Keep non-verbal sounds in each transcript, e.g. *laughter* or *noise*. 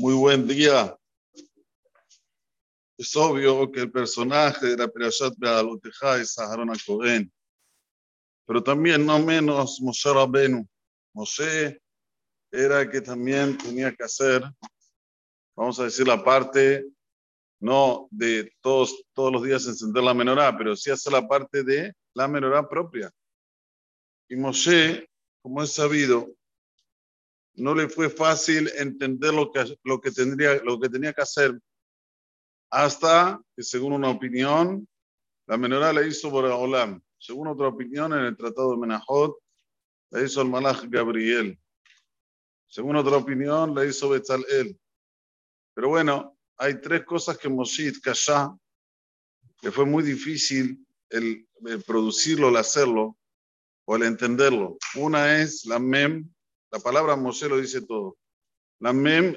Muy buen día. Es obvio que el personaje de la Perashat Be'aloteja es Aharon pero también no menos Moshe Rabenu. Moshe era el que también tenía que hacer, vamos a decir, la parte no de todos, todos los días encender la menorá, pero sí hacer la parte de la menorá propia. Y Moshe, como es sabido, no le fue fácil entender lo que, lo que, tendría, lo que tenía que hacer hasta que, según una opinión, la menorá la hizo Boraholam. Según otra opinión, en el Tratado de Menajot, la hizo el Malach Gabriel. Según otra opinión, la hizo Betzalel. Pero bueno, hay tres cosas que Moshe Kasha, que fue muy difícil el, producirlo, el hacerlo o el entenderlo. Una es la mem, la palabra Moshe lo dice todo. La mem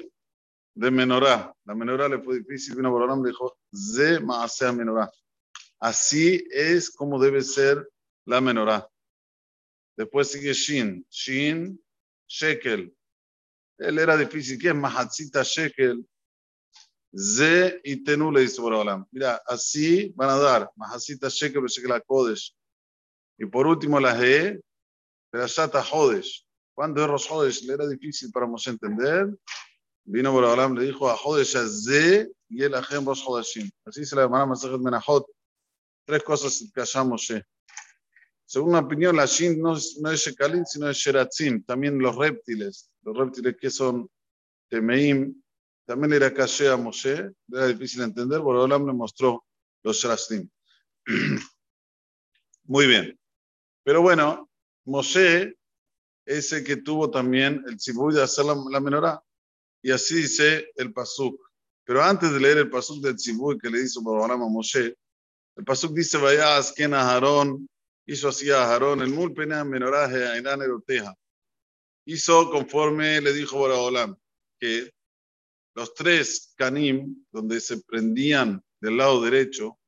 de menorá. La menorá le fue difícil, vino por le dijo, ze maasea menorá. Así es como debe ser la menorá. Después sigue Shin. Shin, Shekel. Él era difícil. ¿Qué es Mahatzita Shekel? Ze y Tenu le dice por Mira, así van a dar. Mahatzita Shekel, Shekel Kodesh. Y por último la He, Perashata Hodesh. Cuando Rosh Hodesh le era difícil para Moshe entender, vino por Abraham, le dijo a Hodesh Ze y el Ajem Rosh Hodeshim. Así se le llama Masajet Menahot. Tres cosas que haya Moshe. Según una opinión, la Shin no es, no es Shekalim, sino es Sheratzim. También los reptiles, los reptiles que son Temeim, también era caché a Moshe, era difícil entender, por Abraham le mostró los Sheratzim. *clears throat* Muy bien. Pero bueno, Moshe es el que tuvo también el tzibuy de hacer la, menorá. Y así dice el pasuk. Pero antes de leer el pasuk del tzibuy que le hizo Abraham a Moshe, el pasuk dice, vaya asken a Aarón, hizo así a Aarón, el mul pena menoraje a Irán eroteja. Hizo conforme le dijo Baraholam, que los tres canim, donde se prendían del lado derecho,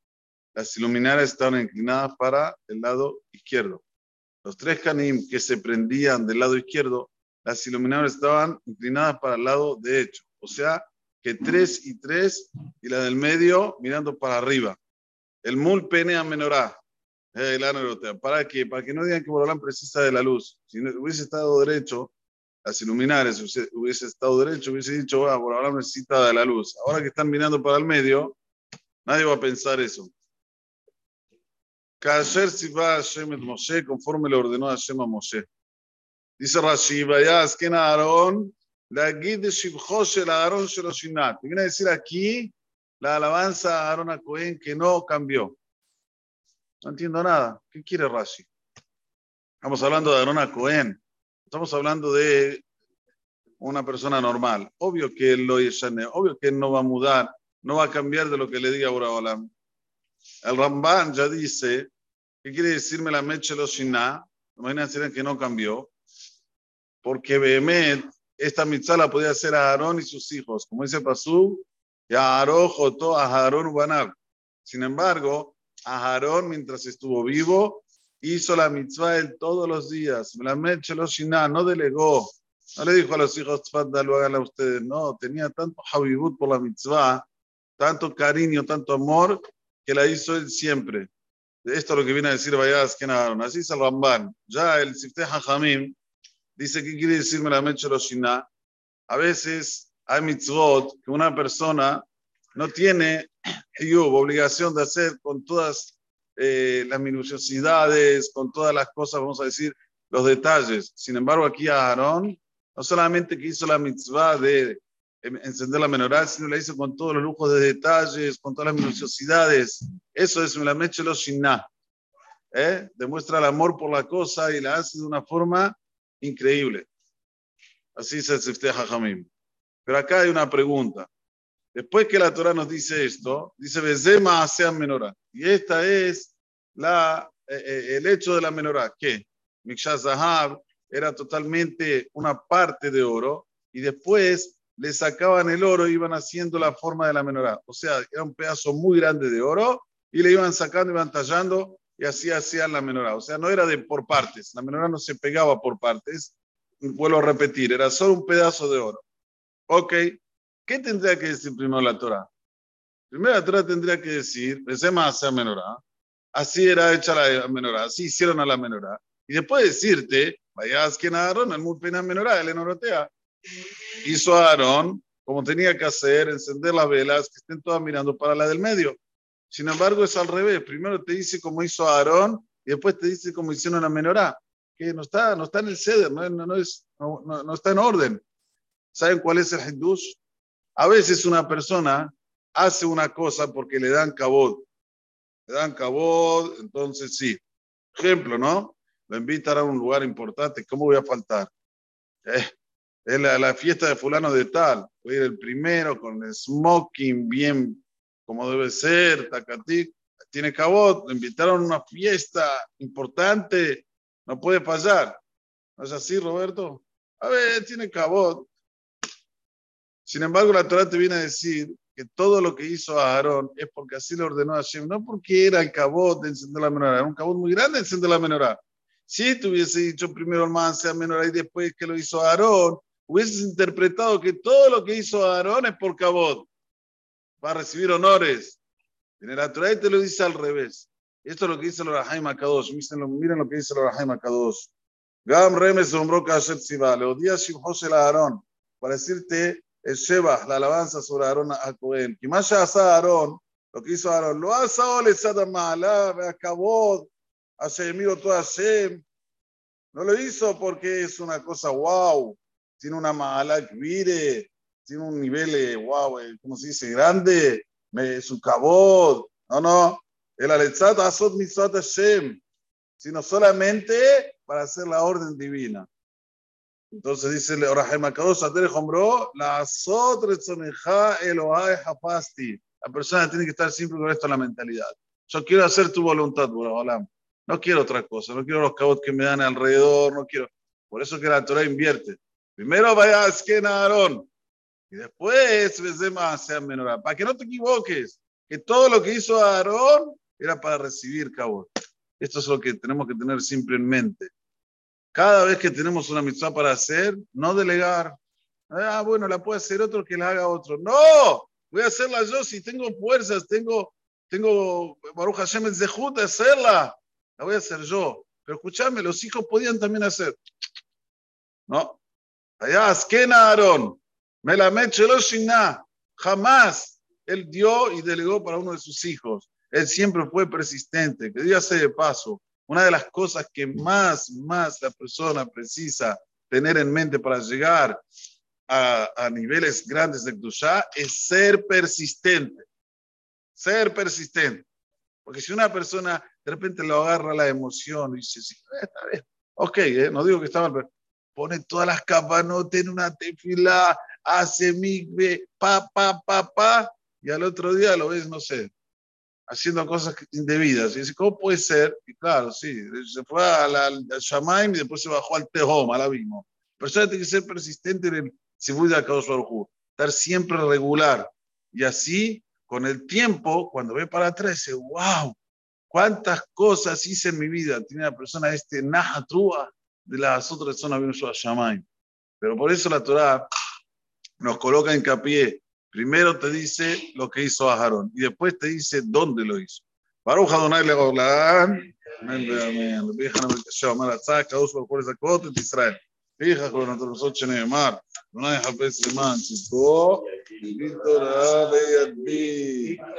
las iluminarias estaban inclinadas para el lado izquierdo. Los tres canim que se prendían del lado izquierdo, las iluminadoras estaban inclinadas para el lado derecho. O sea, que tres y tres y la del medio mirando para arriba. El mul pene a menorá. ¿Para qué? Para que no digan que Borolán precisa de la luz. Si hubiese estado derecho, las iluminarias hubiese estado derecho, hubiese dicho, ah, Borolán necesita de la luz. Ahora que están mirando para el medio, nadie va a pensar eso. Kasher Siva Hashem et Moshe, conforme le ordenó Hashem a Moshe. Dice Rashi, vayas que Aarón, la guide de Shivcho shel Aarón shel Oshinat. Viene a decir aquí la alabanza a Aarón a Cohen que no cambió. No entiendo nada. ¿Qué quiere Rashi? Estamos hablando de Aarón a Cohen. Estamos hablando de una persona normal. Obvio que él lo obvio que él no va a mudar, no va a cambiar de lo que le diga Boraholam. El Ramban ya dice ¿Qué quiere decirme la Mechelo Shina? Imagínense que no cambió. Porque Behemet, esta mitzvah la podía hacer a Aarón y sus hijos. Como dice Pasú, y a Aarón Jotó, a Aarón Ubanar. Sin embargo, a Aarón, mientras estuvo vivo, hizo la mitzvah él todos los días. La Mechelo Shina no delegó. No le dijo a los hijos, lo hagan a ustedes. No, tenía tanto habibut por la mitzvah, tanto cariño, tanto amor, que la hizo él siempre. Esto es lo que viene a decir Vayas que Así es el Ramban. Ya el Sifteh Hajamim dice que quiere decirme la Mecholoshina. A veces hay mitzvot que una persona no tiene obligación de hacer con todas eh, las minuciosidades, con todas las cosas, vamos a decir, los detalles. Sin embargo, aquí Aarón, no solamente que hizo la mitzvah de encender la menorá, sino la hizo con todos los lujos de detalles, con todas las minuciosidades. Eso es la mechelo shinna. ¿eh? Demuestra el amor por la cosa y la hace de una forma increíble. Así se festeja Jamim. Pero acá hay una pregunta. Después que la Torah nos dice esto, dice Bezema hacia menorá. Y esta es la, eh, eh, el hecho de la menorá, que Mikshah Zahab era totalmente una parte de oro y después le sacaban el oro iban haciendo la forma de la menorá. O sea, era un pedazo muy grande de oro y le iban sacando, iban tallando y así hacían la menorá. O sea, no era de por partes, la menorá no se pegaba por partes. Vuelvo a repetir, era solo un pedazo de oro. Ok, ¿Qué tendría que decir primero la Torah? Primero la Torah tendría que decir, más a menorá, así era hecha la menorá, así hicieron a la menorá. Y después decirte, vayas que Aarón, el muy pena menorá, el enorotea. Hizo a Aarón como tenía que hacer, encender las velas, que estén todas mirando para la del medio. Sin embargo, es al revés. Primero te dice cómo hizo Aarón y después te dice cómo hicieron la menorá, que no está, no está en el ceder, no, es, no, está en orden. ¿Saben cuál es el hindús? A veces una persona hace una cosa porque le dan cabot. Le dan cabot, entonces sí. Ejemplo, ¿no? Lo invitan a un lugar importante, ¿cómo voy a faltar? Eh, es la, fiesta de fulano de tal. Voy a ir el primero con el smoking bien como debe ser, tacatic. Tiene cabot, lo invitaron a una fiesta importante, no puede pasar. ¿No es así, Roberto? A ver, tiene cabot. Sin embargo, la Torah te viene a decir que todo lo que hizo Aarón es porque así le ordenó a Hashem, no porque era el cabot de encender la menorá, era un cabot muy grande de encender la menorá. Si te hubiese dicho primero el man sea menorá y después que lo hizo Aarón, hubieses interpretado que todo lo que hizo Aarón es por cabot, para recibir honores. En la Torah te lo dice al revés. Esto es lo que dice el Rahaim Akadosh. Miren lo que dice el Rahaim Akadosh. Gam Remes nombró Kashet Siva. Le odia Shimhos el Aarón. Para decirte el Sheba, la alabanza sobre Aarón a Cohen. Que más allá Aarón, lo que hizo Aarón, lo hace Ole Sadamala, acabó, hace miro todo Hashem. No lo hizo porque es una cosa wow, tiene una mala que mire, tiene un nivel, eh, wow, eh, ¿cómo se dice? Grande, es un cabot. No, no, el Aletzat Asot Mitzvot Hashem, sino solamente para hacer la orden divina. Entonces dice la Asot Elohai Hapasti. La persona tiene que estar siempre con esto en la mentalidad. Yo quiero hacer tu voluntad, Boraholam. No quiero otra cosa, no quiero los cabos que me dan alrededor, no quiero. Por eso que la Torah invierte. Primero vaya a Aarón y después sea menorá. Para que no te equivoques, que todo lo que hizo Aarón era para recibir cabot. Esto es lo que tenemos que tener siempre en mente. Cada vez que tenemos una mitzvah para hacer, no delegar. Ah, bueno, la puede hacer otro que la haga otro. No, voy a hacerla yo si tengo fuerzas, tengo, tengo Baruch Hashem de hacerla. La voy a hacer yo. Pero escúchame, los hijos podían también hacer. No. Allá, Askena Aarón. Melamed Shina. Jamás él dio y delegó para uno de sus hijos. Él siempre fue persistente. Que diga de paso, una de las cosas que más, más la persona precisa tener en mente para llegar a, niveles grandes de Kdushá es ser persistente. Ser persistente. Porque si una persona de repente lo agarra la emoción y dice, sí, está bien, ok, eh, no digo que está mal, pone todas las capas, no tiene una tefila, hace migbe, pa, pa, pa, pa, y al otro día lo ves, no sé, haciendo cosas indebidas. Y dice, ¿cómo puede ser? Y claro, sí, se fue al, Shamaim y después se bajó al Tehom, al abismo. Pero eso tiene que ser persistente en el Sibud de Akadosh estar siempre regular. Y así, con el tiempo, cuando ve para atrás, dice, wow, cuántas cosas hice en mi vida. Tiene la persona este Nahatrua de las otras zonas vino a Shamaim. Pero por eso la Torah nos coloca en capié Primero te dice lo que hizo Aarón y después te dice dónde lo hizo. Baruch Adonai Legolán. Amén, amén. La.